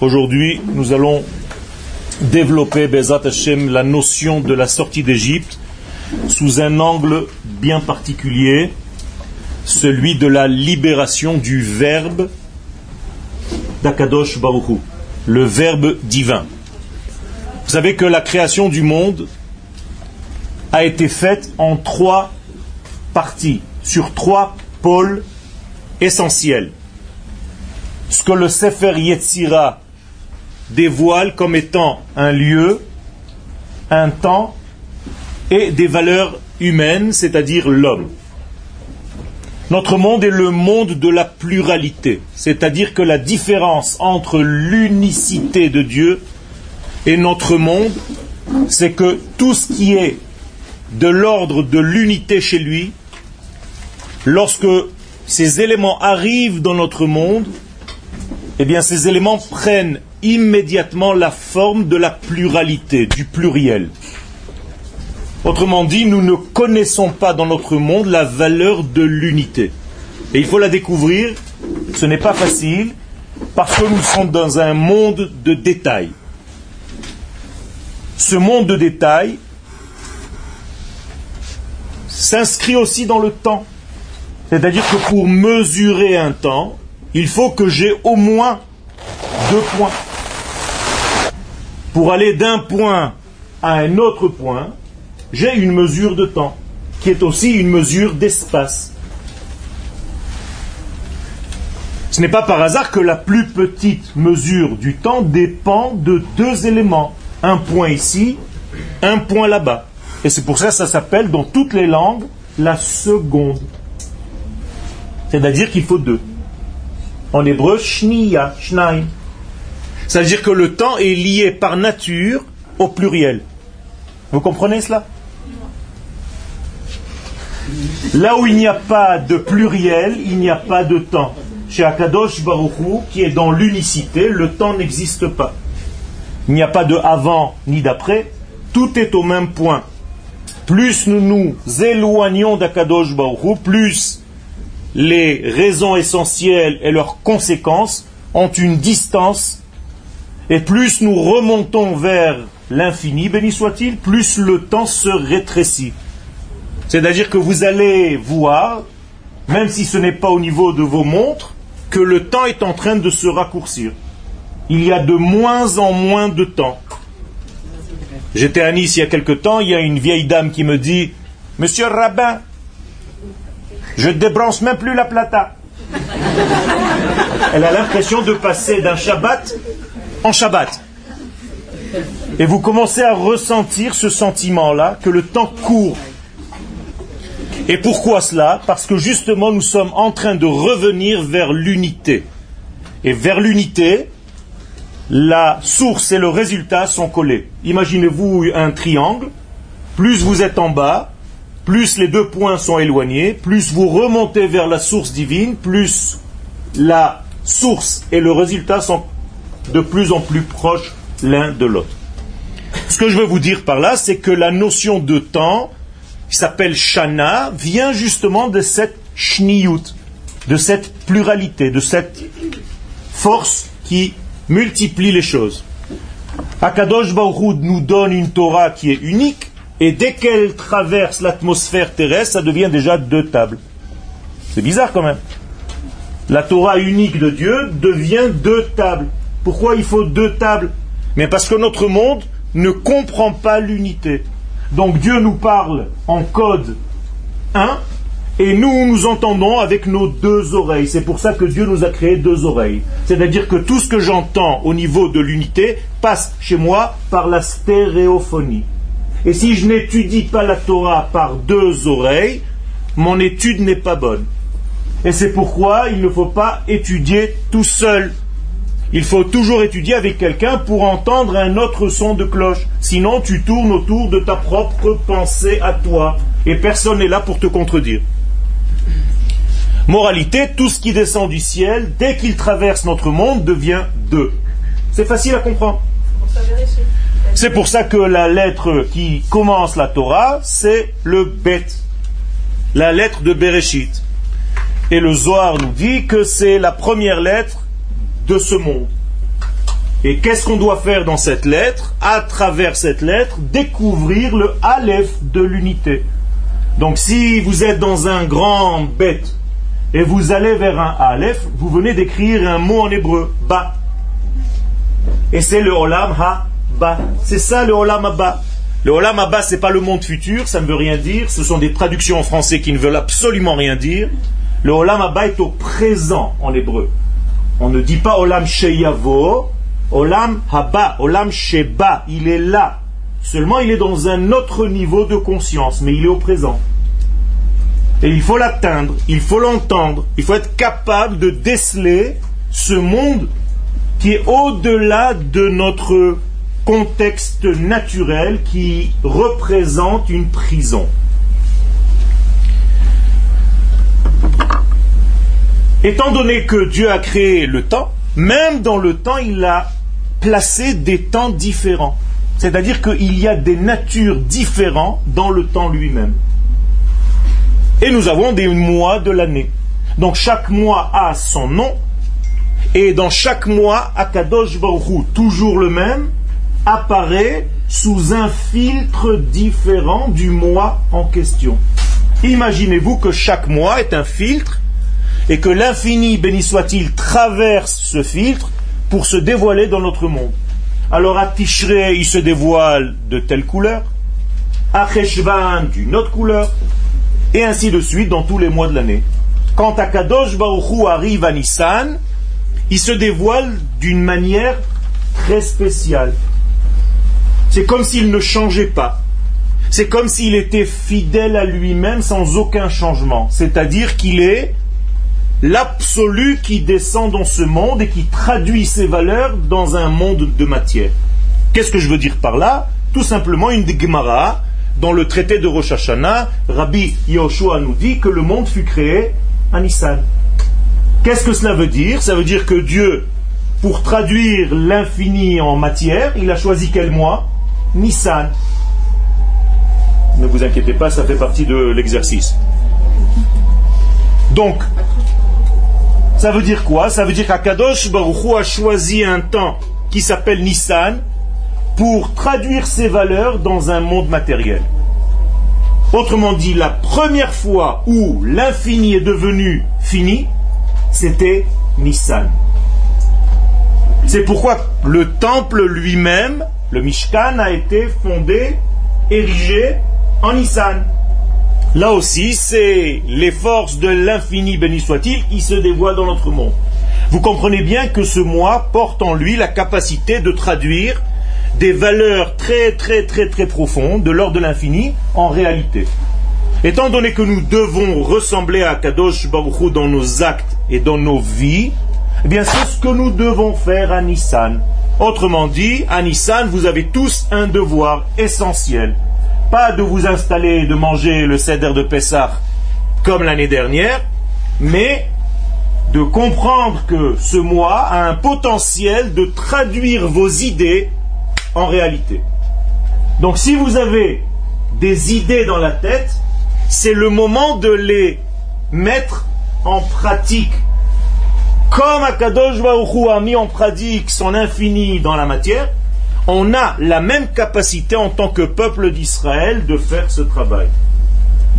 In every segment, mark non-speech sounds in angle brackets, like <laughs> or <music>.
Aujourd'hui, nous allons développer Bezat Hashem la notion de la sortie d'Égypte sous un angle bien particulier, celui de la libération du verbe d'Akadosh Baruchu, le verbe divin. Vous savez que la création du monde a été faite en trois parties, sur trois pôles essentiels ce que le Sefer Yetzira dévoile comme étant un lieu, un temps et des valeurs humaines, c'est-à-dire l'homme. Notre monde est le monde de la pluralité, c'est-à-dire que la différence entre l'unicité de Dieu et notre monde, c'est que tout ce qui est de l'ordre de l'unité chez lui, lorsque ces éléments arrivent dans notre monde, eh bien ces éléments prennent immédiatement la forme de la pluralité, du pluriel. Autrement dit, nous ne connaissons pas dans notre monde la valeur de l'unité. Et il faut la découvrir, ce n'est pas facile, parce que nous sommes dans un monde de détails. Ce monde de détails s'inscrit aussi dans le temps. C'est-à-dire que pour mesurer un temps, il faut que j'ai au moins deux points. Pour aller d'un point à un autre point, j'ai une mesure de temps, qui est aussi une mesure d'espace. Ce n'est pas par hasard que la plus petite mesure du temps dépend de deux éléments. Un point ici, un point là-bas. Et c'est pour ça que ça s'appelle dans toutes les langues la seconde. C'est-à-dire qu'il faut deux. En hébreu, shniya, shnaim. Ça veut dire que le temps est lié par nature au pluriel. Vous comprenez cela? Là où il n'y a pas de pluriel, il n'y a pas de temps. Chez Akadosh Baruchou, qui est dans l'unicité, le temps n'existe pas. Il n'y a pas de avant ni d'après, tout est au même point. Plus nous nous éloignons d'Akadosh Baruchou, plus les raisons essentielles et leurs conséquences ont une distance, et plus nous remontons vers l'infini, béni soit-il, plus le temps se rétrécit. C'est-à-dire que vous allez voir, même si ce n'est pas au niveau de vos montres, que le temps est en train de se raccourcir. Il y a de moins en moins de temps. J'étais à Nice il y a quelque temps, il y a une vieille dame qui me dit Monsieur Rabbin, je débranche même plus la plata. Elle a l'impression de passer d'un Shabbat en Shabbat. Et vous commencez à ressentir ce sentiment-là, que le temps court. Et pourquoi cela? Parce que justement nous sommes en train de revenir vers l'unité. Et vers l'unité, la source et le résultat sont collés. Imaginez-vous un triangle. Plus vous êtes en bas, plus les deux points sont éloignés, plus vous remontez vers la source divine, plus la source et le résultat sont de plus en plus proches l'un de l'autre. Ce que je veux vous dire par là, c'est que la notion de temps, qui s'appelle shana, vient justement de cette shniyut, de cette pluralité, de cette force qui multiplie les choses. Akadosh Baruch nous donne une Torah qui est unique, et dès qu'elle traverse l'atmosphère terrestre, ça devient déjà deux tables. C'est bizarre quand même. La Torah unique de Dieu devient deux tables. Pourquoi il faut deux tables? Mais parce que notre monde ne comprend pas l'unité. Donc Dieu nous parle en code 1 et nous nous entendons avec nos deux oreilles. C'est pour ça que Dieu nous a créé deux oreilles. C'est-à-dire que tout ce que j'entends au niveau de l'unité passe chez moi par la stéréophonie. Et si je n'étudie pas la Torah par deux oreilles, mon étude n'est pas bonne. Et c'est pourquoi il ne faut pas étudier tout seul. Il faut toujours étudier avec quelqu'un pour entendre un autre son de cloche. Sinon, tu tournes autour de ta propre pensée à toi. Et personne n'est là pour te contredire. Moralité, tout ce qui descend du ciel, dès qu'il traverse notre monde, devient deux. C'est facile à comprendre. C'est pour ça que la lettre qui commence la Torah, c'est le Bet, la lettre de Bereshit. Et le Zohar nous dit que c'est la première lettre de ce monde. Et qu'est-ce qu'on doit faire dans cette lettre? À travers cette lettre, découvrir le Aleph de l'unité. Donc si vous êtes dans un grand bête et vous allez vers un Aleph, vous venez d'écrire un mot en hébreu, ba. Et c'est le Olam C'est ça le Olam ha-ba. Le Olam ha-ba, ce n'est pas le monde futur, ça ne veut rien dire. Ce sont des traductions en français qui ne veulent absolument rien dire. Le Olam ha-ba est au présent en hébreu. On ne dit pas Olam Sheyavo, Olam Haba, Olam Sheba, il est là. Seulement il est dans un autre niveau de conscience, mais il est au présent. Et il faut l'atteindre, il faut l'entendre, il faut être capable de déceler ce monde qui est au-delà de notre contexte naturel qui représente une prison. Étant donné que Dieu a créé le temps, même dans le temps, il a placé des temps différents. C'est-à-dire qu'il y a des natures différentes dans le temps lui-même. Et nous avons des mois de l'année. Donc chaque mois a son nom. Et dans chaque mois, Akadosh Baruch toujours le même, apparaît sous un filtre différent du mois en question. Imaginez-vous que chaque mois est un filtre et que l'infini, béni soit-il, traverse ce filtre pour se dévoiler dans notre monde. Alors à Tishrei, il se dévoile de telle couleur, à Cheshvan d'une autre couleur, et ainsi de suite dans tous les mois de l'année. Quand à Kadosh Baruchou arrive à Nissan, il se dévoile d'une manière très spéciale. C'est comme s'il ne changeait pas. C'est comme s'il était fidèle à lui-même sans aucun changement. C'est-à-dire qu'il est l'absolu qui descend dans ce monde et qui traduit ses valeurs dans un monde de matière. Qu'est-ce que je veux dire par là? Tout simplement une Gemara. Dans le traité de Rosh Hashanah, Rabbi Yoshua nous dit que le monde fut créé à Nissan. Qu'est-ce que cela veut dire? Ça veut dire que Dieu, pour traduire l'infini en matière, il a choisi quel mois? Nissan. Ne vous inquiétez pas, ça fait partie de l'exercice. Donc, ça veut dire quoi? Ça veut dire qu'Akadosh Baruchou a choisi un temps qui s'appelle Nissan pour traduire ses valeurs dans un monde matériel. Autrement dit, la première fois où l'infini est devenu fini, c'était Nissan. C'est pourquoi le temple lui-même, le Mishkan, a été fondé, érigé en Nissan. Là aussi, c'est les forces de l'infini, béni soit-il, qui se dévoilent dans notre monde. Vous comprenez bien que ce moi porte en lui la capacité de traduire des valeurs très très très très profondes de l'ordre de l'infini en réalité. Étant donné que nous devons ressembler à Kadosh Baruch dans nos actes et dans nos vies, eh bien c'est ce que nous devons faire à Nissan. Autrement dit, à Nissan, vous avez tous un devoir essentiel pas de vous installer et de manger le cèdre de Pessah comme l'année dernière, mais de comprendre que ce mois a un potentiel de traduire vos idées en réalité. Donc si vous avez des idées dans la tête, c'est le moment de les mettre en pratique. Comme Akadosh Baruch a mis en pratique son infini dans la matière, on a la même capacité en tant que peuple d'Israël de faire ce travail.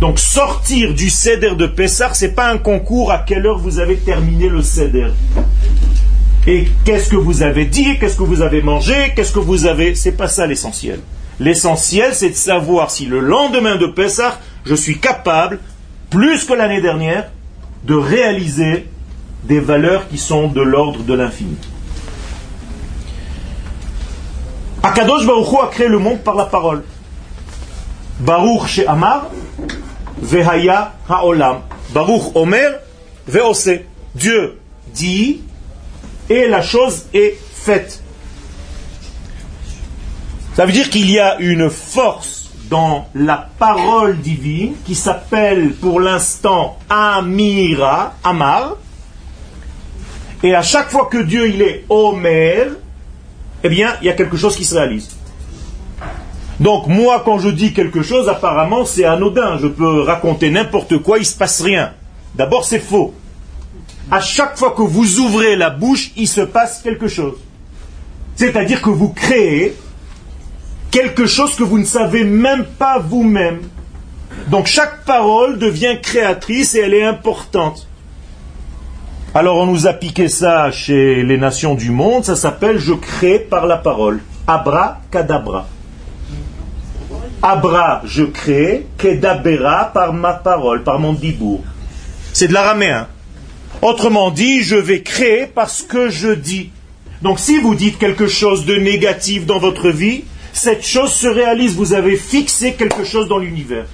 Donc sortir du céder de Pessah, ce n'est pas un concours à quelle heure vous avez terminé le céder. Et qu'est-ce que vous avez dit, qu'est-ce que vous avez mangé, qu'est-ce que vous avez... C'est pas ça l'essentiel. L'essentiel, c'est de savoir si le lendemain de Pessah, je suis capable, plus que l'année dernière, de réaliser des valeurs qui sont de l'ordre de l'infini. Akadosh Baruch a créé le monde par la parole. Baruch chez Amar, Vehaya Haolam. Baruch Omer, Veose. Dieu dit et la chose est faite. Ça veut dire qu'il y a une force dans la parole divine qui s'appelle pour l'instant Amira, Amar. Et à chaque fois que Dieu il est Omer, eh bien, il y a quelque chose qui se réalise. Donc, moi, quand je dis quelque chose, apparemment, c'est anodin. Je peux raconter n'importe quoi, il ne se passe rien. D'abord, c'est faux. À chaque fois que vous ouvrez la bouche, il se passe quelque chose. C'est-à-dire que vous créez quelque chose que vous ne savez même pas vous-même. Donc chaque parole devient créatrice et elle est importante. Alors on nous a piqué ça chez les nations du monde, ça s'appelle je crée par la parole. Abra kadabra. Abra, je crée, kedabera par ma parole, par mon dibour. C'est de l'araméen. Autrement dit, je vais créer parce que je dis. Donc si vous dites quelque chose de négatif dans votre vie, cette chose se réalise. Vous avez fixé quelque chose dans l'univers.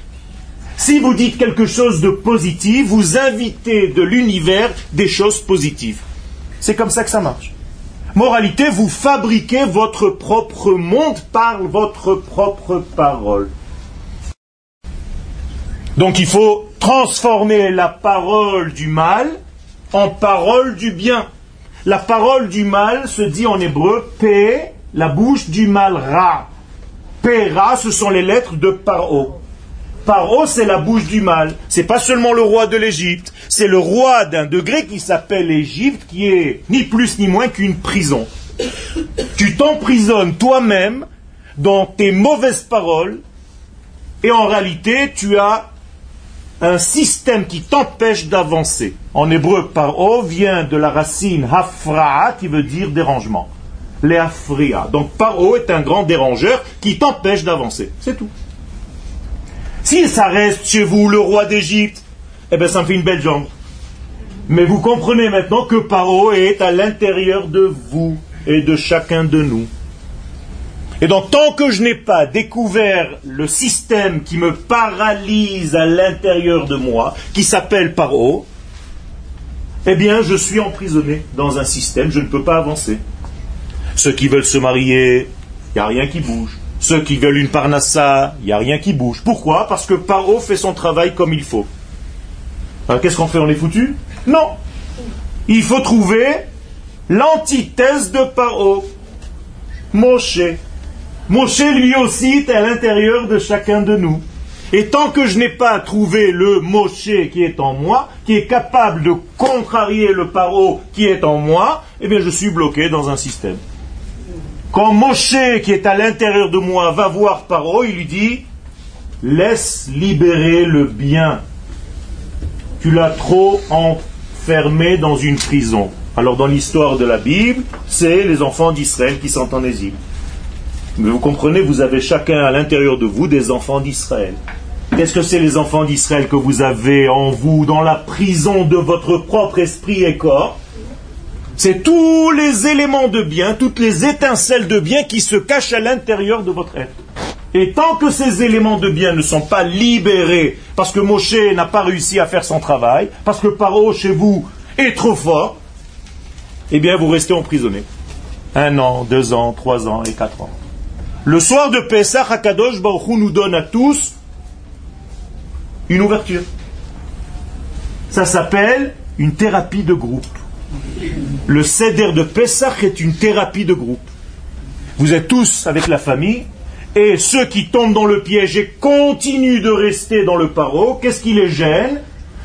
Si vous dites quelque chose de positif, vous invitez de l'univers des choses positives. C'est comme ça que ça marche. Moralité, vous fabriquez votre propre monde par votre propre parole. Donc il faut transformer la parole du mal en parole du bien. La parole du mal se dit en hébreu P, la bouche du mal Ra. P, Ra, ce sont les lettres de Paro. Paro, c'est la bouche du mal. C'est pas seulement le roi de l'Égypte, c'est le roi d'un degré qui s'appelle l'Égypte, qui est ni plus ni moins qu'une prison. Tu t'emprisonnes toi-même dans tes mauvaises paroles, et en réalité, tu as un système qui t'empêche d'avancer. En hébreu, paro vient de la racine hafra'a qui veut dire dérangement. Les Donc paro est un grand dérangeur qui t'empêche d'avancer. C'est tout. Si ça reste chez vous le roi d'Égypte, eh bien ça me fait une belle jambe. Mais vous comprenez maintenant que Paro est à l'intérieur de vous et de chacun de nous. Et donc tant que je n'ai pas découvert le système qui me paralyse à l'intérieur de moi, qui s'appelle Paro, eh bien je suis emprisonné dans un système, je ne peux pas avancer. Ceux qui veulent se marier, il n'y a rien qui bouge. Ceux qui veulent une parnassa, il n'y a rien qui bouge. Pourquoi? Parce que Paro fait son travail comme il faut. Alors qu'est-ce qu'on fait? On est foutu? Non. Il faut trouver l'antithèse de Paro. Moshe. Moshe lui aussi est à l'intérieur de chacun de nous. Et tant que je n'ai pas trouvé le Moshe qui est en moi, qui est capable de contrarier le paro qui est en moi, eh bien je suis bloqué dans un système. Quand Moshe, qui est à l'intérieur de moi, va voir Paro, il lui dit Laisse libérer le bien. Tu l'as trop enfermé dans une prison. Alors, dans l'histoire de la Bible, c'est les enfants d'Israël qui sont en exil. Mais vous comprenez, vous avez chacun à l'intérieur de vous des enfants d'Israël. Qu'est-ce que c'est les enfants d'Israël que vous avez en vous, dans la prison de votre propre esprit et corps? C'est tous les éléments de bien, toutes les étincelles de bien qui se cachent à l'intérieur de votre être. Et tant que ces éléments de bien ne sont pas libérés, parce que Moshe n'a pas réussi à faire son travail, parce que Paro chez vous est trop fort, eh bien vous restez emprisonné. Un an, deux ans, trois ans et quatre ans. Le soir de Pesach, Hakadosh Baruch nous donne à tous une ouverture. Ça s'appelle une thérapie de groupe. Le céder de Pessah est une thérapie de groupe. Vous êtes tous avec la famille, et ceux qui tombent dans le piège et continuent de rester dans le paro, qu'est-ce qui les gêne?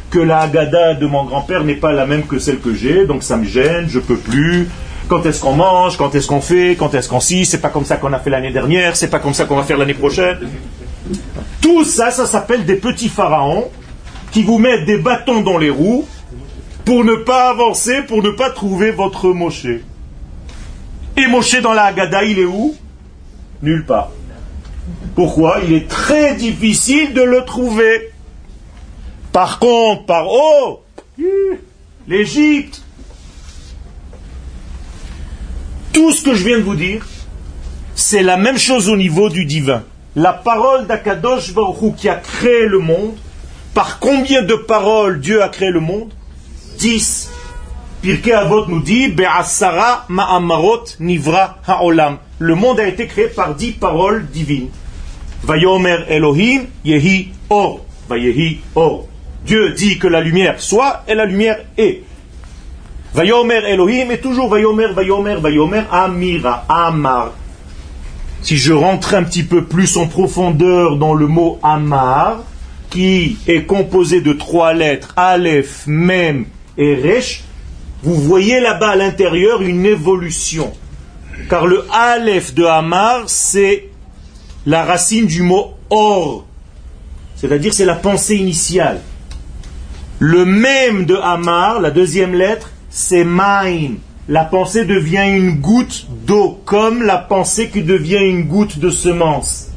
Que la Haggadah de mon grand-père n'est pas la même que celle que j'ai, donc ça me gêne, je peux plus. Quand est-ce qu'on mange? Quand est-ce qu'on fait? Quand est-ce qu'on s'y C'est pas comme ça qu'on a fait l'année dernière, c'est pas comme ça qu'on va faire l'année prochaine. Tout ça, ça s'appelle des petits pharaons qui vous mettent des bâtons dans les roues pour ne pas avancer, pour ne pas trouver votre Moshe. Et Moshe dans la Haggadah, il est où? Nulle part. Pourquoi? Il est très difficile de le trouver. Par contre, par oh, l'Égypte. Tout ce que je viens de vous dire, c'est la même chose au niveau du divin. La parole d'Akadosh Baruch qui a créé le monde, par combien de paroles Dieu a créé le monde 10. Pirkei Avot nous dit Be'asara ma'amarot nivra ha'olam. Le monde a été créé par dix paroles divines. Vayomer Elohim yehi or. Vayehi or. Dieu dit que la lumière soit et la lumière est. Vayomer Elohim est toujours Vayomer, Vayomer, Vayomer, Amira, Amar. Si je rentre un petit peu plus en profondeur dans le mot Amar, qui est composé de trois lettres, Aleph, Mem et Resh, vous voyez là-bas à l'intérieur une évolution. car le Aleph de Hamar, c'est la racine du mot or, c'est-à-dire c'est la pensée initiale. Le même de Hamar, la deuxième lettre, c'est Main. La pensée devient une goutte d'eau, comme la pensée qui devient une goutte de semence.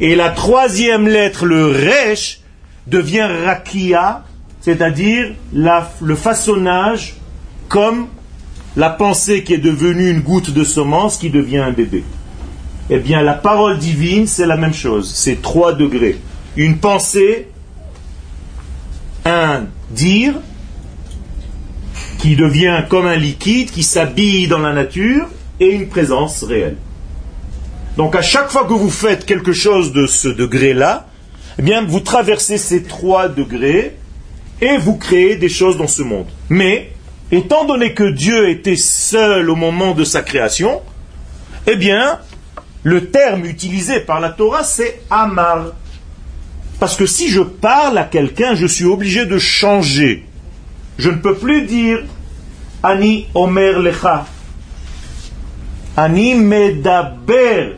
Et la troisième lettre, le Resh, devient Rakia, c'est-à-dire le façonnage comme la pensée qui est devenue une goutte de semence qui devient un bébé. Eh bien, la parole divine, c'est la même chose. C'est trois degrés. Une pensée, un dire, qui devient comme un liquide, qui s'habille dans la nature, et une présence réelle. Donc à chaque fois que vous faites quelque chose de ce degré-là, eh bien vous traversez ces trois degrés et vous créez des choses dans ce monde. Mais, étant donné que Dieu était seul au moment de sa création, eh bien, le terme utilisé par la Torah, c'est Amar. Parce que si je parle à quelqu'un, je suis obligé de changer. Je ne peux plus dire Ani Omer Lecha. Ani Medaber.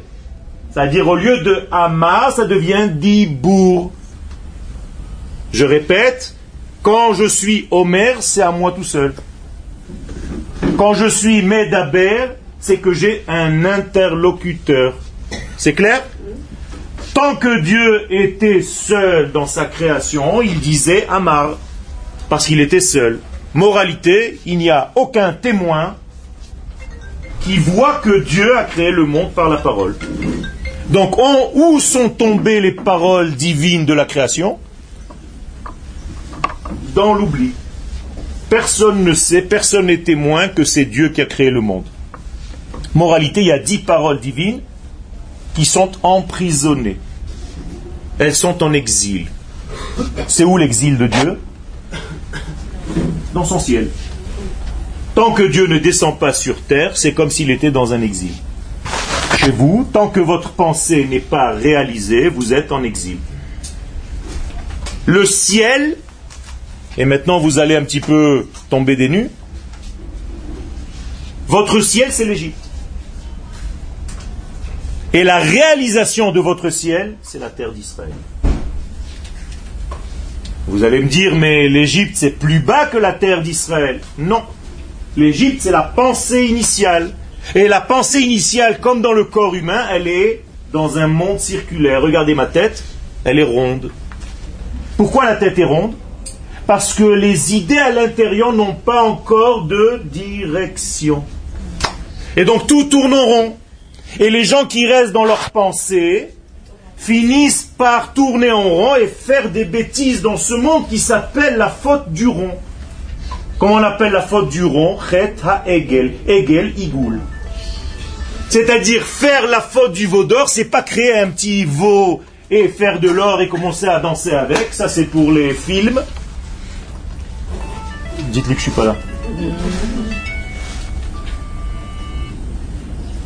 C'est-à-dire au lieu de Amar, ça devient Dibour. Je répète, quand je suis Omer, c'est à moi tout seul. Quand je suis Medaber, c'est que j'ai un interlocuteur. C'est clair? Tant que Dieu était seul dans sa création, il disait Amar, parce qu'il était seul. Moralité, il n'y a aucun témoin qui voit que Dieu a créé le monde par la parole. Donc, où sont tombées les paroles divines de la création? Dans l'oubli. Personne ne sait, personne n'est témoin que c'est Dieu qui a créé le monde. Moralité, il y a dix paroles divines qui sont emprisonnées. Elles sont en exil. C'est où l'exil de Dieu? Dans son ciel. Tant que Dieu ne descend pas sur terre, c'est comme s'il était dans un exil. Chez vous, tant que votre pensée n'est pas réalisée, vous êtes en exil. Le ciel, et maintenant vous allez un petit peu tomber des nues, votre ciel c'est l'Égypte. Et la réalisation de votre ciel, c'est la terre d'Israël. Vous allez me dire, mais l'Égypte, c'est plus bas que la terre d'Israël. Non. L'Égypte, c'est la pensée initiale. Et la pensée initiale, comme dans le corps humain, elle est dans un monde circulaire. Regardez ma tête, elle est ronde. Pourquoi la tête est ronde? Parce que les idées à l'intérieur n'ont pas encore de direction. Et donc tout tourne en rond. Et les gens qui restent dans leur pensée finissent par tourner en rond et faire des bêtises dans ce monde qui s'appelle la faute du rond. Comment on appelle la faute du rond? Chet ha-egel. Egel, igoul. C'est-à-dire faire la faute du veau d'or, c'est pas créer un petit veau et faire de l'or et commencer à danser avec. Ça, c'est pour les films. Dites-lui que je suis pas là.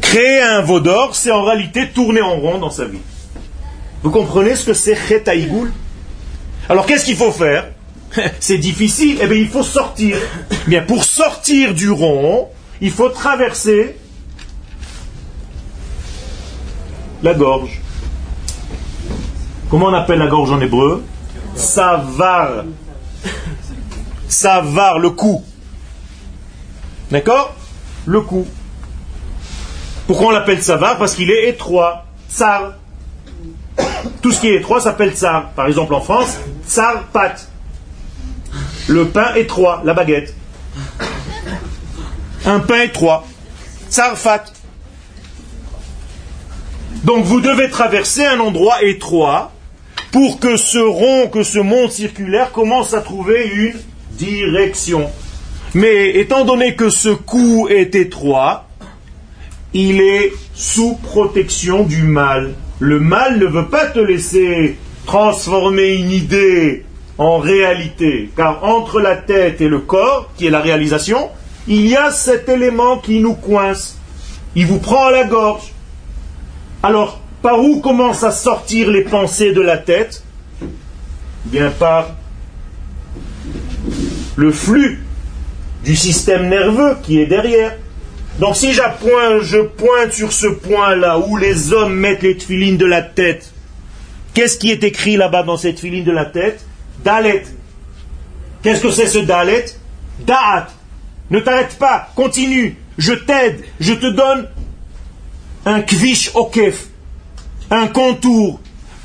Créer un veau d'or, c'est en réalité tourner en rond dans sa vie. Vous comprenez ce que c'est Chetaïgoul Alors qu'est-ce qu'il faut faire? <laughs> C'est difficile, eh bien il faut sortir. Bien, pour sortir du rond, il faut traverser la gorge. Comment on appelle la gorge en hébreu? Savar. Savar, le cou. D'accord? Le cou. Pourquoi on l'appelle Savar Parce qu'il est étroit. Tsar. Tout ce qui est étroit s'appelle tsar. Par exemple en France, tsar pat. Le pain étroit, la baguette. Un pain étroit. Tsar fat. Donc vous devez traverser un endroit étroit pour que ce rond, que ce monde circulaire commence à trouver une direction. Mais étant donné que ce cou est étroit, il est sous protection du mal. Le mal ne veut pas te laisser transformer une idée en réalité, car entre la tête et le corps, qui est la réalisation, il y a cet élément qui nous coince. Il vous prend à la gorge. Alors, par où commencent à sortir les pensées de la tête? Bien par le flux du système nerveux qui est derrière. Donc si je pointe sur ce point-là où les hommes mettent les tefilines de la tête, qu'est-ce qui est écrit là-bas dans cette filine de la tête? Dalet. Qu'est-ce que c'est ce Dalet? Da'at. Ne t'arrête pas, continue. Je t'aide, je te donne un kvish okef, un contour.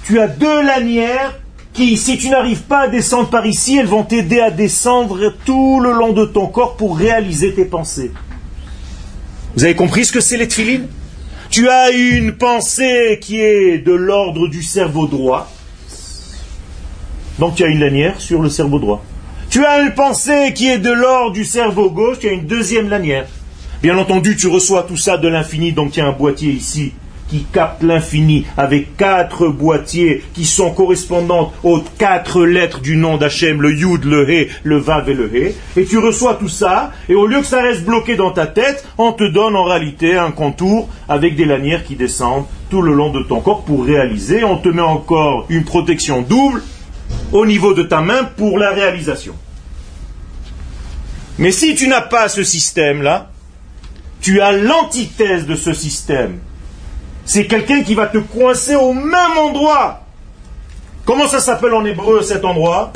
Tu as deux lanières si tu n'arrives pas à descendre par ici, elles vont t'aider à descendre tout le long de ton corps pour réaliser tes pensées. Vous avez compris ce que c'est les Tu as une pensée qui est de l'ordre du cerveau droit. Donc tu as une lanière sur le cerveau droit. Tu as une pensée qui est de l'ordre du cerveau gauche, tu as une deuxième lanière. Bien entendu, tu reçois tout ça de l'infini, donc il y a un boîtier ici qui capte l'infini avec quatre boîtiers qui sont correspondantes aux quatre lettres du nom d'Hachem, le Yud, le He, le Vav et le He. Et tu reçois tout ça, et au lieu que ça reste bloqué dans ta tête, on te donne en réalité un contour avec des lanières qui descendent tout le long de ton corps pour réaliser. On te met encore une protection double au niveau de ta main pour la réalisation. Mais si tu n'as pas ce système-là, tu as l'antithèse de ce système. C'est quelqu'un qui va te coincer au même endroit. Comment ça s'appelle en hébreu cet endroit?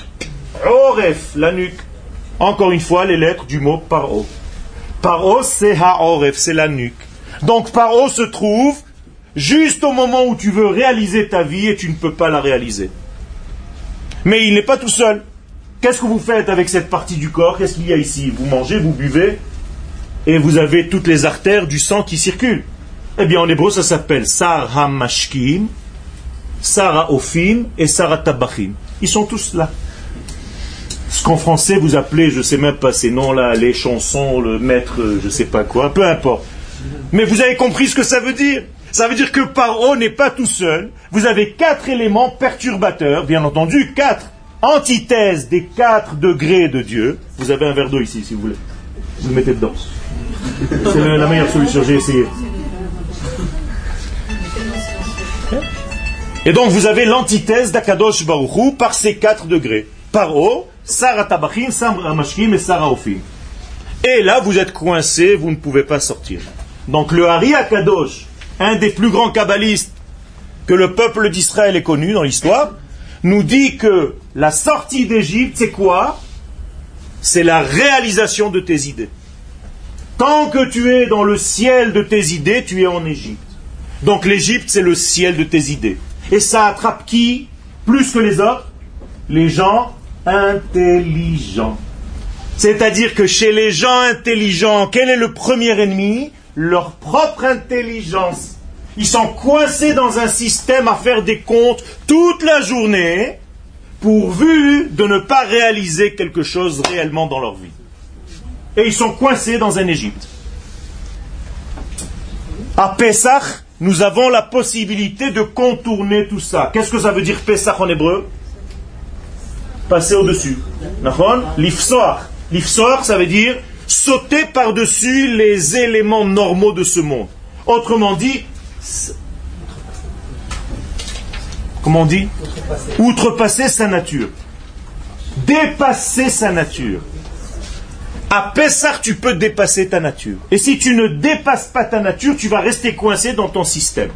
Oref, la nuque. Encore une fois, les lettres du mot paro. Paro, c'est haoref, c'est la nuque. Donc paro se trouve juste au moment où tu veux réaliser ta vie et tu ne peux pas la réaliser. Mais il n'est pas tout seul. Qu'est-ce que vous faites avec cette partie du corps? Qu'est-ce qu'il y a ici? Vous mangez, vous buvez, et vous avez toutes les artères du sang qui circulent. Eh bien, en hébreu, ça s'appelle Sar HaMashkim, Sar Ofim et Sar Tabachim. Ils sont tous là. Ce qu'en français vous appelez, je ne sais même pas ces noms-là, les chansons, le maître, je ne sais pas quoi, peu importe. Mais vous avez compris ce que ça veut dire ça veut dire que Paro n'est pas tout seul. Vous avez quatre éléments perturbateurs, bien entendu, quatre antithèses des quatre degrés de Dieu. Vous avez un verre d'eau ici, si vous voulez. Vous le mettez dedans. C'est la meilleure solution, j'ai essayé. Et donc vous avez l'antithèse d'Akadosh Baruchou par ces quatre degrés. Paro, Sarah Tabachim, Sarah Mashkim et Sarah Ofim. Et là, vous êtes coincé, vous ne pouvez pas sortir. Donc le Hari Akadosh, un des plus grands kabbalistes que le peuple d'Israël ait connu dans l'histoire, nous dit que la sortie d'Égypte, c'est quoi? C'est la réalisation de tes idées. Tant que tu es dans le ciel de tes idées, tu es en Égypte. Donc l'Égypte, c'est le ciel de tes idées. Et ça attrape qui plus que les autres? Les gens intelligents. C'est-à-dire que chez les gens intelligents, quel est le premier ennemi? Leur propre intelligence. Ils sont coincés dans un système à faire des comptes toute la journée, pourvu de ne pas réaliser quelque chose réellement dans leur vie. Et ils sont coincés dans un Égypte. À Pessah, nous avons la possibilité de contourner tout ça. Qu'est-ce que ça veut dire Pessah en hébreu? Passer au-dessus. L'ifsoar. L'ifsoar, ça veut dire sauter par-dessus les éléments normaux de ce monde. Autrement dit, comment on dit? Outrepasser sa nature. Dépasser sa nature. À Pessah, tu peux dépasser ta nature. Et si tu ne dépasses pas ta nature, tu vas rester coincé dans ton système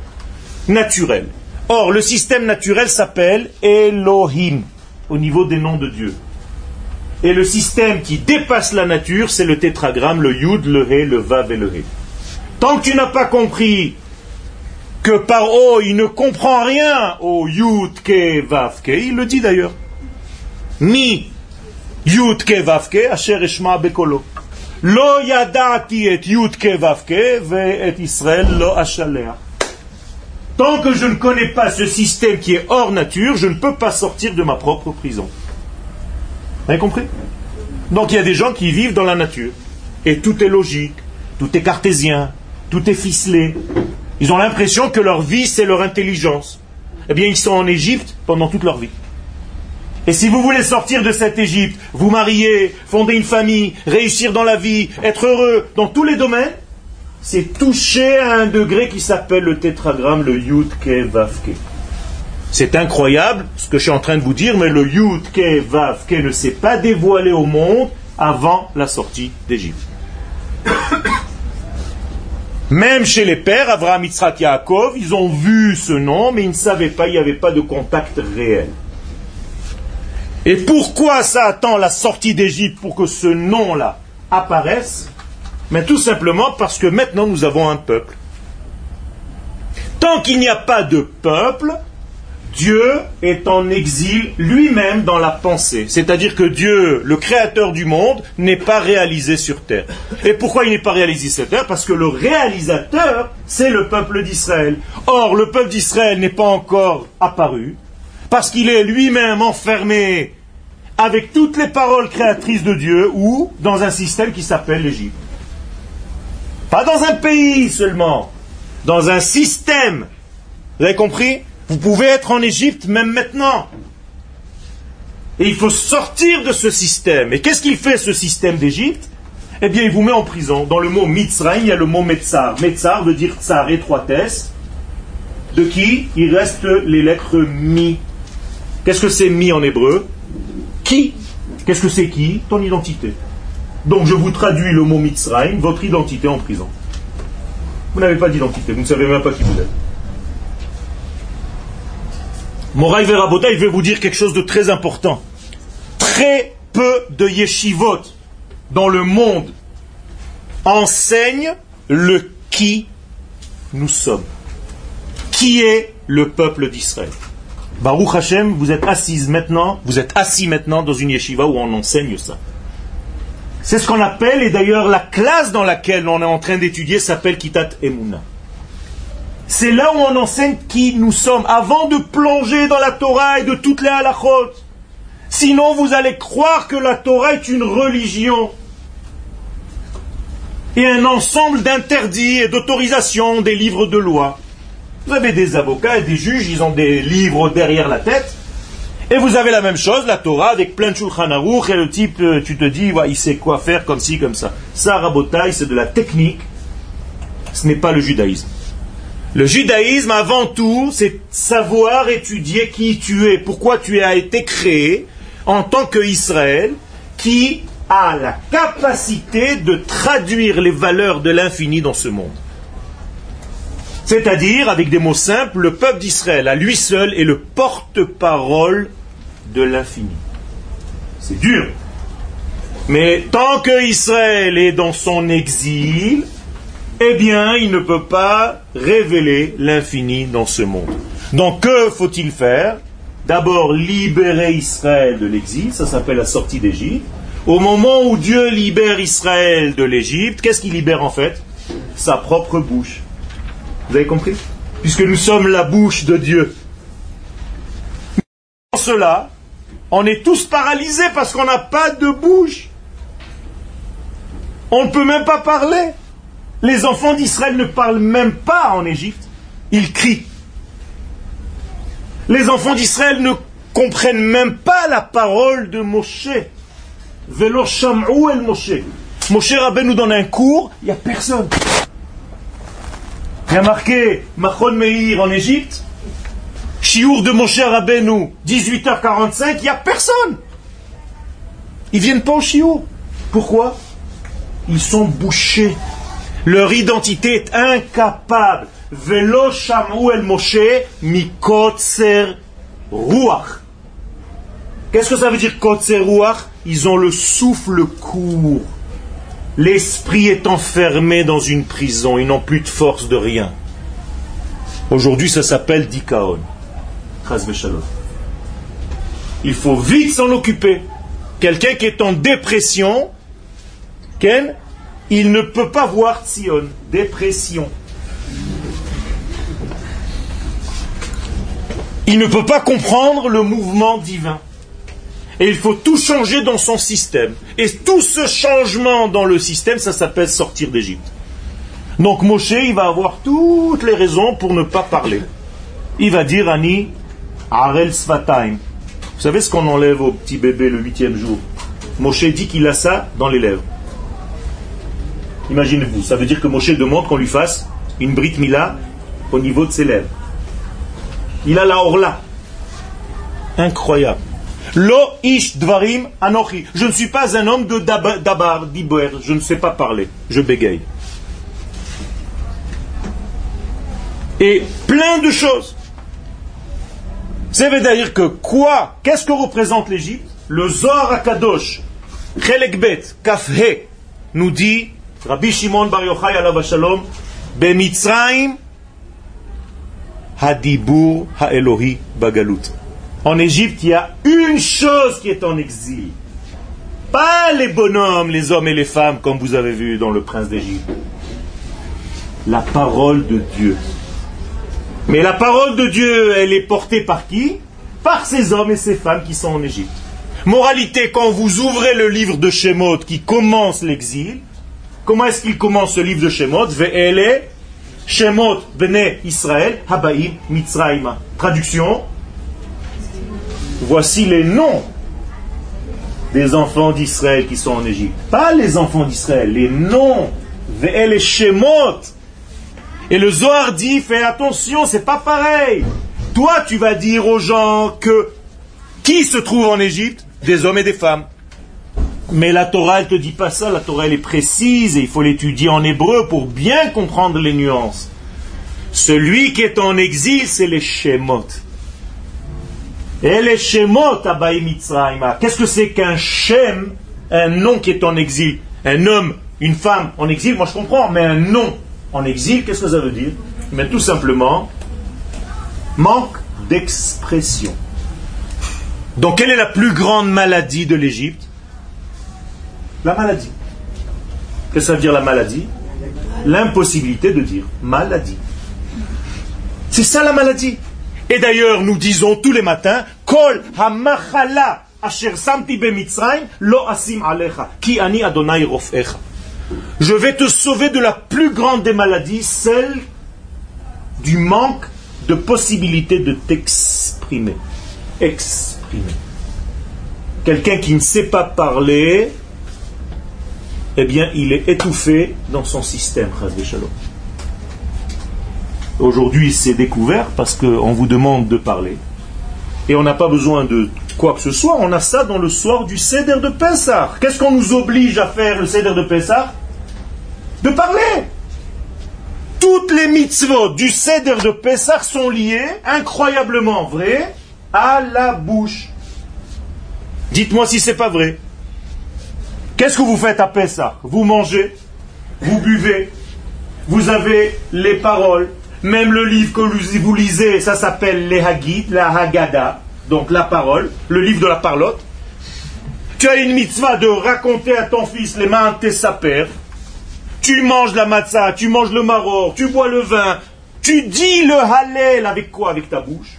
naturel. Or, le système naturel s'appelle Elohim, au niveau des noms de Dieu. Et le système qui dépasse la nature, c'est le tétragramme, le Yud, le He, le Vav et le He. Tant que tu n'as pas compris que par O, il ne comprend rien au Yud Ke Vav Ke, il le dit d'ailleurs. Mi Tant que je ne connais pas ce système qui est hors nature, je ne peux pas sortir de ma propre prison. Vous avez compris? Donc il y a des gens qui vivent dans la nature. Et tout est logique, tout est cartésien, tout est ficelé. Ils ont l'impression que leur vie, c'est leur intelligence. Eh bien, ils sont en Égypte pendant toute leur vie. Et si vous voulez sortir de cette Égypte, vous marier, fonder une famille, réussir dans la vie, être heureux dans tous les domaines, c'est toucher à un degré qui s'appelle le tétragramme, le Yud Ke Vav Ke. C'est incroyable ce que je suis en train de vous dire, mais le Yud Ke Vav Ke ne s'est pas dévoilé au monde avant la sortie d'Égypte. <coughs> Même chez les pères, Avraham, Yitzhak, Yaakov, ils ont vu ce nom, mais ils ne savaient pas, il n'y avait pas de contact réel. Et pourquoi ça attend la sortie d'Égypte pour que ce nom-là apparaisse? Mais tout simplement parce que maintenant nous avons un peuple. Tant qu'il n'y a pas de peuple, Dieu est en exil lui-même dans la pensée. C'est-à-dire que Dieu, le créateur du monde, n'est pas réalisé sur terre. Et pourquoi il n'est pas réalisé sur terre? Parce que le réalisateur, c'est le peuple d'Israël. Or, le peuple d'Israël n'est pas encore apparu, parce qu'il est lui-même enfermé avec toutes les paroles créatrices de Dieu, ou dans un système qui s'appelle l'Égypte. Pas dans un pays seulement, dans un système. Vous avez compris? Vous pouvez être en Égypte même maintenant. Et il faut sortir de ce système. Et qu'est-ce qu'il fait ce système d'Égypte? Eh bien, il vous met en prison. Dans le mot Mitzrayim, il y a le mot Metzar. Metzar veut dire tsar, étroitesse. De qui? Il reste les lettres mi. Qu'est-ce que c'est mi en hébreu Qui Qu'est-ce que c'est qui Ton identité. Donc je vous traduis le mot Mitzrayim, votre identité en prison. Vous n'avez pas d'identité, vous ne savez même pas qui vous êtes. Moraï Verabota, il veut vous dire quelque chose de très important. Très peu de yeshivot dans le monde enseignent le qui nous sommes. Qui est le peuple d'Israël? Baruch Hashem, vous êtes assise maintenant, vous êtes assis maintenant dans une yeshiva où on enseigne ça. C'est ce qu'on appelle, et d'ailleurs la classe dans laquelle on est en train d'étudier s'appelle Kitat Emuna. C'est là où on enseigne qui nous sommes, avant de plonger dans la Torah et de toutes les halachot. Sinon, vous allez croire que la Torah est une religion et un ensemble d'interdits et d'autorisations des livres de loi. Vous avez des avocats et des juges, ils ont des livres derrière la tête. Et vous avez la même chose, la Torah, avec plein de Shulchan et le type, euh, tu te dis, il sait quoi faire comme ci, comme ça. Ça, rabotaille, c'est de la technique, ce n'est pas le judaïsme. Le judaïsme, avant tout, c'est savoir étudier qui tu es, pourquoi tu as été créé en tant qu'Israël, qui a la capacité de traduire les valeurs de l'infini dans ce monde. C'est-à-dire, avec des mots simples, le peuple d'Israël, à lui seul, est le porte-parole de l'infini. C'est dur. Mais tant que Israël est dans son exil, eh bien, il ne peut pas révéler l'infini dans ce monde. Donc, que faut-il faire? D'abord, libérer Israël de l'exil, ça s'appelle la sortie d'Égypte. Au moment où Dieu libère Israël de l'Égypte, qu'est-ce qu'il libère en fait? Sa propre bouche. Vous avez compris? Puisque nous sommes la bouche de Dieu. Dans cela, on est tous paralysés parce qu'on n'a pas de bouche. On ne peut même pas parler. Les enfants d'Israël ne parlent même pas en Égypte. Ils crient. Les enfants d'Israël ne comprennent même pas la parole de Moshe. Velo el Moshe. Moshe Rabbe nous donne un cours, il n'y a personne. Marqué Machon Meir en Égypte, Chiour de Moshe Rabbeinu, 18h45, il n'y a personne. Ils viennent pas au Chiour. Pourquoi? Ils sont bouchés leur identité est incapable. Velo el Moshe mikotzer ruach. Qu'est-ce que ça veut dire kotzer ruach? Ils ont le souffle court. L'esprit est enfermé dans une prison. Ils n'ont plus de force de rien. Aujourd'hui, ça s'appelle dikaon. Il faut vite s'en occuper. Quelqu'un qui est en dépression, Ken, il ne peut pas voir Tzion, dépression. Il ne peut pas comprendre le mouvement divin. Et il faut tout changer dans son système. Et tout ce changement dans le système, ça s'appelle sortir d'Égypte. Donc Moshe, il va avoir toutes les raisons pour ne pas parler. Il va dire Ani Arel Svataim. Vous savez ce qu'on enlève au petit bébé le huitième jour? Moshe dit qu'il a ça dans les lèvres. Imaginez-vous, ça veut dire que Moshe demande qu'on lui fasse une Brit Mila au niveau de ses lèvres. Il a la orla. Incroyable. Lo ish dvarim anochi. Je ne suis pas un homme de dabar, d'iber. Je ne sais pas parler. Je bégaye. et plein de choses. Ça veut dire que quoi? Qu'est-ce que représente l'Égypte? Le Zohar Akadosh, Chelekbet, Kafhe, nous dit, Rabbi Shimon Bar Yochai alav shalom, Bemitzraim, Hadibur Haelohi Bagalut. En Égypte, il y a une chose qui est en exil. Pas les bonhommes, les hommes et les femmes, comme vous avez vu dans le prince d'Égypte. La parole de Dieu. Mais la parole de Dieu, elle est portée par qui? Par ces hommes et ces femmes qui sont en Égypte. Moralité, quand vous ouvrez le livre de Shemot qui commence l'exil, comment est-ce qu'il commence ce livre de Shemot? Ve'ele Shemot Bene Israël Mitzrayim. Traduction Voici les noms des enfants d'Israël qui sont en Égypte. Pas les enfants d'Israël, les noms. Shemot et le Zohar dit, fais attention, c'est pas pareil. Toi, tu vas dire aux gens que qui se trouve en Égypte? Des hommes et des femmes. Mais la Torah, elle te dit pas ça. La Torah, est précise et il faut l'étudier en hébreu pour bien comprendre les nuances. Celui qui est en exil, c'est les Shemot. Shemot, Qu'est-ce que c'est qu'un Shem, un nom qui est en exil? Un homme, une femme en exil, moi je comprends, mais un nom en exil, qu'est-ce que ça veut dire? Mais tout simplement, manque d'expression. Donc quelle est la plus grande maladie de l'Égypte? La maladie. Qu'est-ce que ça veut dire la maladie? L'impossibilité de dire maladie. C'est ça la maladie. Et d'ailleurs, nous disons tous les matins, Kol asher lo asim alecha, ki ani Adonai rofecha. Je vais te sauver de la plus grande des maladies, celle du manque de possibilité de t'exprimer. Exprimer. Quelqu'un qui ne sait pas parler, eh bien, il est étouffé dans son système, Aujourd'hui, c'est découvert parce qu'on vous demande de parler. Et on n'a pas besoin de quoi que ce soit. On a ça dans le soir du Seder de Pessah. Qu'est-ce qu'on nous oblige à faire le Seder de Pessah? De parler. Toutes les mitzvot du Seder de Pessah sont liées, incroyablement vraies, à la bouche. Dites-moi si c'est pas vrai. Qu'est-ce que vous faites à Pessah? Vous mangez, vous buvez, vous avez les paroles, même le livre que vous lisez, ça s'appelle les Hagid, la Haggadah donc la parole, le livre de la parlotte. Tu as une mitzvah de raconter à ton fils les mains de sa père. Tu manges la matzah, tu manges le maror, tu bois le vin, tu dis le halel avec quoi? Avec ta bouche.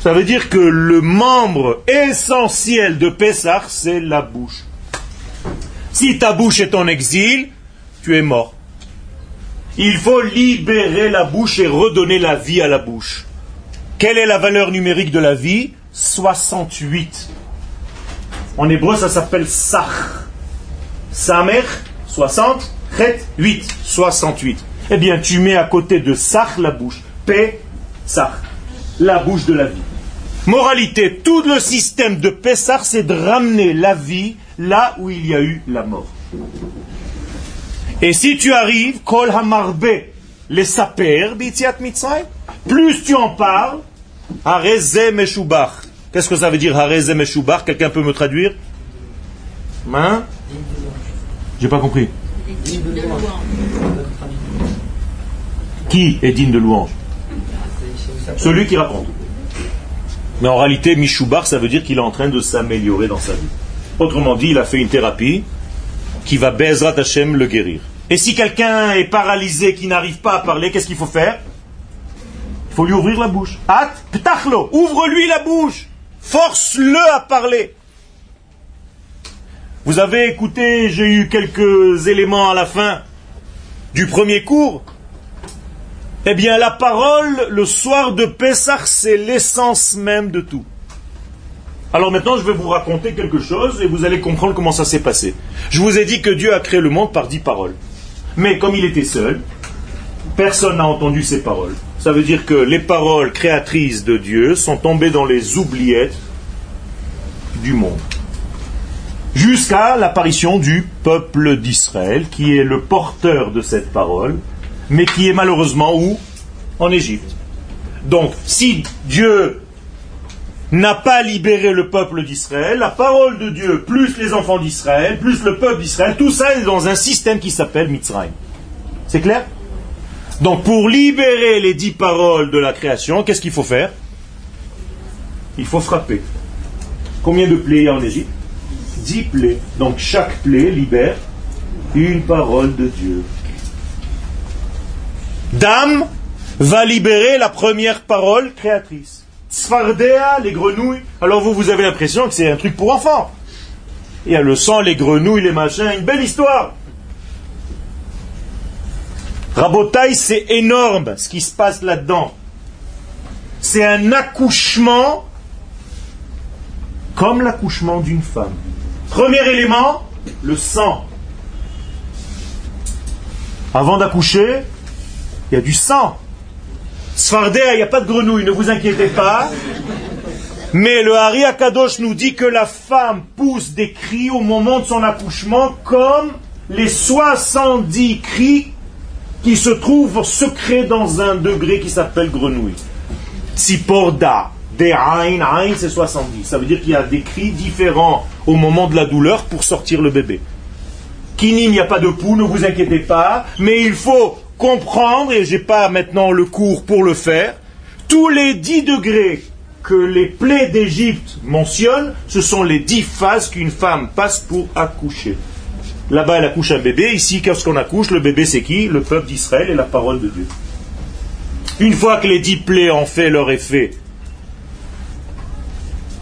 Ça veut dire que le membre essentiel de Pessah, c'est la bouche. Si ta bouche est en exil, tu es mort. Il faut libérer la bouche et redonner la vie à la bouche. Quelle est la valeur numérique de la vie? 68. En hébreu, ça s'appelle Sach. Samer, 60, Chet, 8, 68. Eh bien, tu mets à côté de Sach la bouche. P, Sach, la bouche de la vie. Moralité, tout le système de Pessah, c'est de ramener la vie là où il y a eu la mort. Et si tu arrives, Kol Hamarbe, les saper, plus tu en parles, Qu'est-ce que ça veut dire Hareze Meshubach Quelqu'un peut me traduire? Hein? J'ai pas compris. Qui est digne de louange? Celui qui raconte. Mais en réalité, Mishoubar, ça veut dire qu'il est en train de s'améliorer dans sa vie. Autrement dit, il a fait une thérapie qui va Bezrat Hashem le guérir. Et si quelqu'un est paralysé, qui n'arrive pas à parler, qu'est-ce qu'il faut faire? Il faut lui ouvrir la bouche. At, ptachlo, ouvre-lui la bouche. Force-le à parler. Vous avez écouté, j'ai eu quelques éléments à la fin du premier cours. Eh bien, la parole, le soir de Pessah, c'est l'essence même de tout. Alors maintenant, je vais vous raconter quelque chose et vous allez comprendre comment ça s'est passé. Je vous ai dit que Dieu a créé le monde par dix paroles. Mais comme il était seul, personne n'a entendu ces paroles. Ça veut dire que les paroles créatrices de Dieu sont tombées dans les oubliettes du monde. Jusqu'à l'apparition du peuple d'Israël, qui est le porteur de cette parole, mais qui est malheureusement où? En Égypte. Donc, si Dieu n'a pas libéré le peuple d'Israël, la parole de Dieu, plus les enfants d'Israël, plus le peuple d'Israël, tout ça est dans un système qui s'appelle Mitzrayim. C'est clair? Donc pour libérer les dix paroles de la création, qu'est-ce qu'il faut faire? Il faut frapper. Combien de plaies il y a en Égypte? Dix plaies. Donc chaque plaie libère une parole de Dieu. Dame va libérer la première parole créatrice. Sfardea, les grenouilles. Alors vous, vous avez l'impression que c'est un truc pour enfants. Il y a le sang, les grenouilles, les machins, une belle histoire. Rabotaille, c'est énorme ce qui se passe là-dedans. C'est un accouchement comme l'accouchement d'une femme. Premier élément, le sang. Avant d'accoucher, il y a du sang. Sfardea, il n'y a pas de grenouille, ne vous inquiétez pas. Mais le Hari Akadosh nous dit que la femme pousse des cris au moment de son accouchement comme les 70 cris qui se trouvent secrets dans un degré qui s'appelle grenouille. Tziporda, des Ain, Ain c'est 70. Ça veut dire qu'il y a des cris différents au moment de la douleur pour sortir le bébé. Kinim, il n'y a pas de pouls, ne vous inquiétez pas, mais il faut comprendre, et je n'ai pas maintenant le cours pour le faire, tous les dix degrés que les plaies d'Égypte mentionnent, ce sont les dix phases qu'une femme passe pour accoucher. Là-bas, elle accouche un bébé. Ici, qu'on accouche, le bébé, c'est qui? Le peuple d'Israël et la parole de Dieu. Une fois que les dix plaies ont fait leur effet,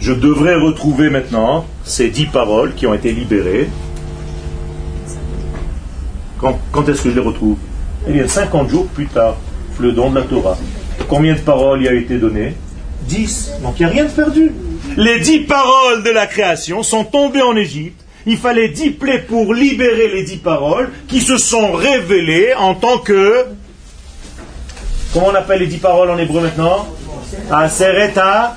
je devrais retrouver maintenant ces dix paroles qui ont été libérées. Quand est-ce que je les retrouve? Eh bien, 50 jours plus tard, le don de la Torah. Combien de paroles y a été donné 10. Donc il n'y a rien de perdu. Les 10 paroles de la création sont tombées en Égypte. Il fallait 10 plaies pour libérer les 10 paroles qui se sont révélées en tant que. Comment on appelle les 10 paroles en hébreu maintenant? Asereta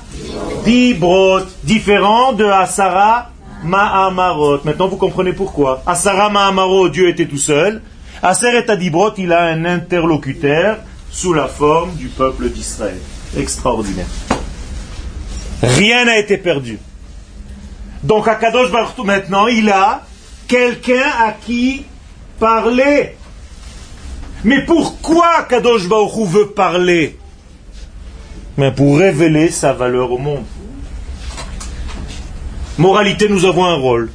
Dibrot. Différent de Asara Ma'amarot. Maintenant vous comprenez pourquoi. Asara Ma'amarot, Dieu était tout seul. Aseret Adibrot, il a un interlocuteur sous la forme du peuple d'Israël. Extraordinaire. Rien n'a été perdu. Donc à Kadosh Baruch maintenant, il a quelqu'un à qui parler. Mais pourquoi Kadosh Baruch veut parler? Mais pour révéler sa valeur au monde. Moralité, nous avons un rôle.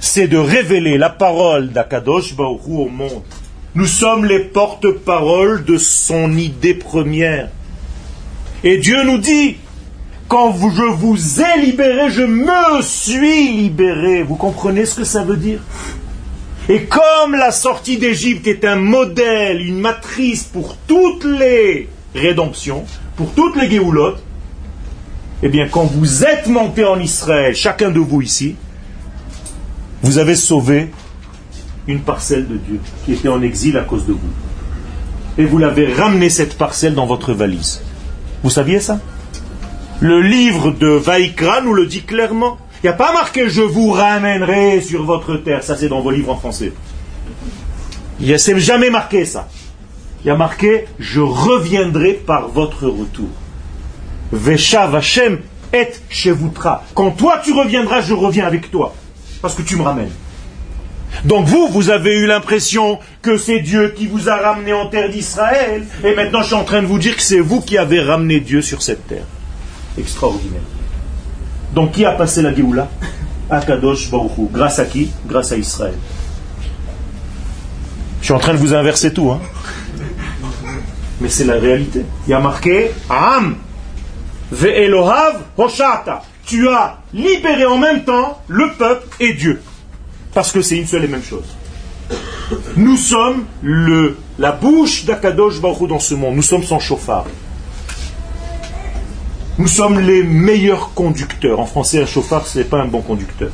C'est de révéler la parole d'Akadosh Baruch au monde. Nous sommes les porte-paroles de son idée première. Et Dieu nous dit, quand je vous ai libéré, je me suis libéré. Vous comprenez ce que ça veut dire? Et comme la sortie d'Égypte est un modèle, une matrice pour toutes les rédemptions, pour toutes les géoulottes, eh bien quand vous êtes monté en Israël, chacun de vous ici, vous avez sauvé une parcelle de Dieu qui était en exil à cause de vous. Et vous l'avez ramené cette parcelle dans votre valise. Vous saviez ça? Le livre de Vaikra nous le dit clairement. Il n'y a pas marqué je vous ramènerai sur votre terre. Ça, c'est dans vos livres en français. Il n'y a jamais marqué ça. Il y a marqué je reviendrai par votre retour. Veshav Hashem et Shevutra. Quand toi tu reviendras, je reviens avec toi. Parce que tu me ramènes. Donc vous, vous avez eu l'impression que c'est Dieu qui vous a ramené en terre d'Israël, et maintenant je suis en train de vous dire que c'est vous qui avez ramené Dieu sur cette terre. Extraordinaire. Donc qui a passé la Géoula? <laughs> Akadosh Baruchou. Grâce à qui? Grâce à Israël. Je suis en train de vous inverser tout, hein <laughs> mais c'est la réalité. Il y a marqué Am Ve'elohav Hoshata. Tu as libéré en même temps le peuple et Dieu. Parce que c'est une seule et même chose. Nous sommes le, la bouche d'Akadosh Baruch dans ce monde. Nous sommes son chauffard. Nous sommes les meilleurs conducteurs. En français, un chauffard, ce n'est pas un bon conducteur.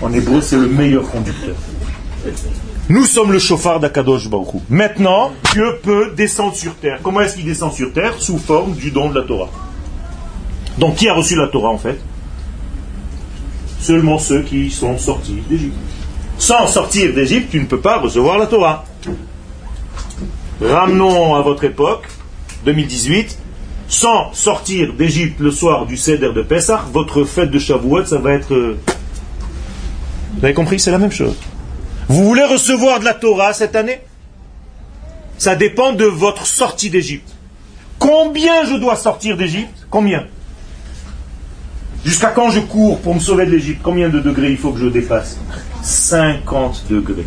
En hébreu, c'est le meilleur conducteur. Nous sommes le chauffard d'Akadosh Baruch Maintenant, Dieu peut descendre sur terre. Comment est-ce qu'il descend sur terre? Sous forme du don de la Torah. Donc, qui a reçu la Torah en fait? Seulement ceux qui sont sortis d'Égypte. Sans sortir d'Égypte, tu ne peux pas recevoir la Torah. ramenons à votre époque, 2018, sans sortir d'Égypte le soir du Seder de Pessah, votre fête de Shavuot, ça va être... Euh, vous avez compris, c'est la même chose. Vous voulez recevoir de la Torah cette année? Ça dépend de votre sortie d'Égypte. Combien je dois sortir d'Égypte? Combien? Jusqu'à quand je cours pour me sauver de l'Égypte? Combien de degrés il faut que je dépasse? 50 degrés.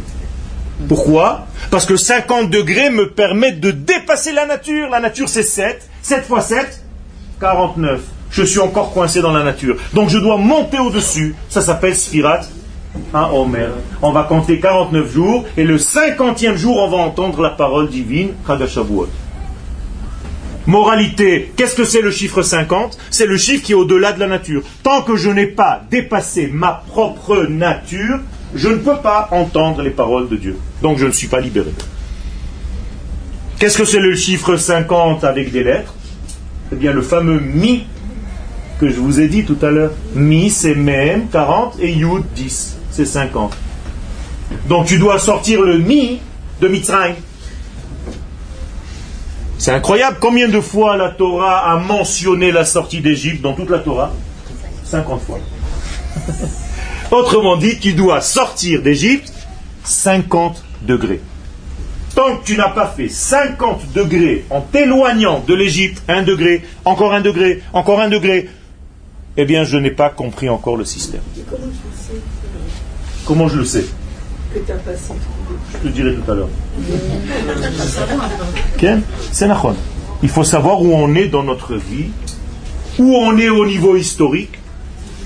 Pourquoi? Parce que 50 degrés me permettent de dépasser la nature. La nature c'est 7. 7 fois 7, 49. Je suis encore coincé dans la nature. Donc je dois monter au-dessus. Ça s'appelle Sphirat un Omer. On va compter 49 jours et le 50e jour, on va entendre la parole divine, Chagashavuot. Moralité, qu'est-ce que c'est le chiffre 50 C'est le chiffre qui est au-delà de la nature. Tant que je n'ai pas dépassé ma propre nature, je ne peux pas entendre les paroles de Dieu. Donc je ne suis pas libéré. Qu'est-ce que c'est le chiffre 50 avec des lettres? Eh bien le fameux mi que je vous ai dit tout à l'heure. Mi c'est même 40 et yud 10, c'est 50. Donc tu dois sortir le mi de Mitzrayim. C'est incroyable combien de fois la Torah a mentionné la sortie d'Égypte dans toute la Torah 50 fois. <laughs> Autrement dit, tu dois sortir d'Égypte 50 degrés. Tant que tu n'as pas fait 50 degrés en t'éloignant de l'Égypte, un degré, encore un degré, encore un degré, eh bien je n'ai pas compris encore le système. Comment je le sais? Je te dirai tout à l'heure. C'est Il faut savoir où on est dans notre vie, où on est au niveau historique,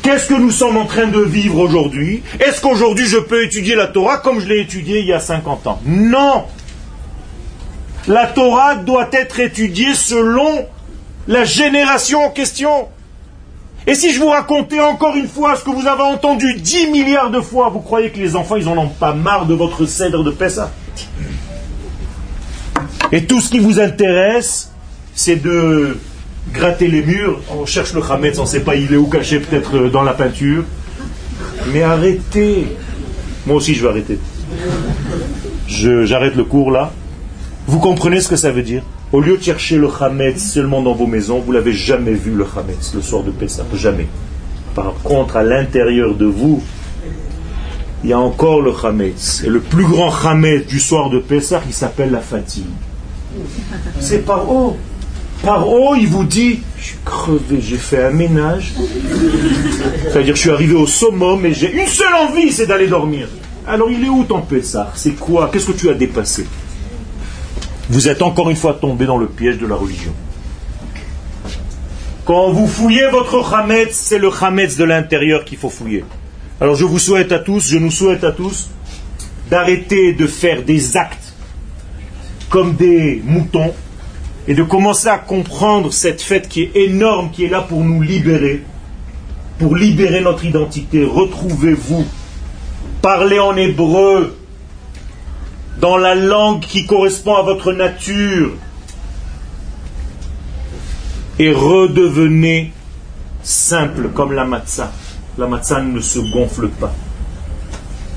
Qu'est-ce que nous sommes en train de vivre aujourd'hui Est-ce qu'aujourd'hui je peux étudier la Torah comme je l'ai étudiée il y a 50 ans? Non! La Torah doit être étudiée selon la génération en question. Et si je vous racontais encore une fois ce que vous avez entendu 10 milliards de fois, vous croyez que les enfants, ils n'en ont pas marre de votre cèdre de Pessa Et tout ce qui vous intéresse, c'est de gratter les murs, on cherche le Hametz, on ne sait pas il est où caché, peut-être euh, dans la peinture. Mais arrêtez Moi aussi je vais arrêter. J'arrête le cours là. Vous comprenez ce que ça veut dire? Au lieu de chercher le Hametz seulement dans vos maisons, vous l'avez jamais vu le Hametz le soir de Pessah, jamais. Par contre, à l'intérieur de vous, il y a encore le Hametz. Et le plus grand Hametz du soir de Pessah, il s'appelle la fatigue. C'est par haut. Par haut, il vous dit, je suis crevé, j'ai fait un ménage. C'est-à-dire, je suis arrivé au summum et j'ai une seule envie, c'est d'aller dormir. Alors, il est où ton Pessah? C'est quoi? Qu'est-ce que tu as dépassé? Vous êtes encore une fois tombé dans le piège de la religion. Quand vous fouillez votre Hametz, c'est le Hametz de l'intérieur qu'il faut fouiller. Alors, je vous souhaite à tous, je nous souhaite à tous, d'arrêter de faire des actes comme des moutons et de commencer à comprendre cette fête qui est énorme, qui est là pour nous libérer, pour libérer notre identité. Retrouvez-vous. Parlez en hébreu, dans la langue qui correspond à votre nature, et redevenez simple comme la matzah. La matzah ne se gonfle pas.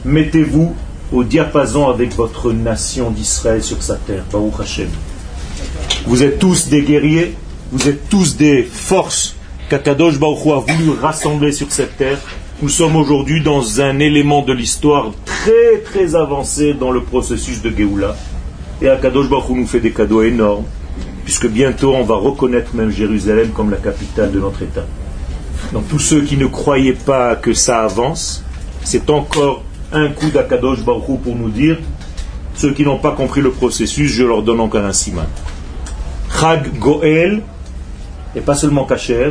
Mettez-vous au diapason avec votre nation d'Israël sur sa terre. Baruch Hashem. Vous êtes tous des guerriers, vous êtes tous des forces qu'Akadosh Baruch a voulu rassembler sur cette terre. Nous sommes aujourd'hui dans un élément de l'histoire très très avancé dans le processus de Géoula. Et Akadosh Baruch nous fait des cadeaux énormes, puisque bientôt on va reconnaître même Jérusalem comme la capitale de notre État. Donc tous ceux qui ne croyaient pas que ça avance, c'est encore un coup d'Akadosh Baruch pour nous dire, ceux qui n'ont pas compris le processus, je leur donne encore un siman. Chag Goel, et pas seulement Kacher.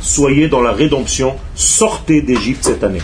Soyez dans la rédemption, sortez d'Égypte cette année.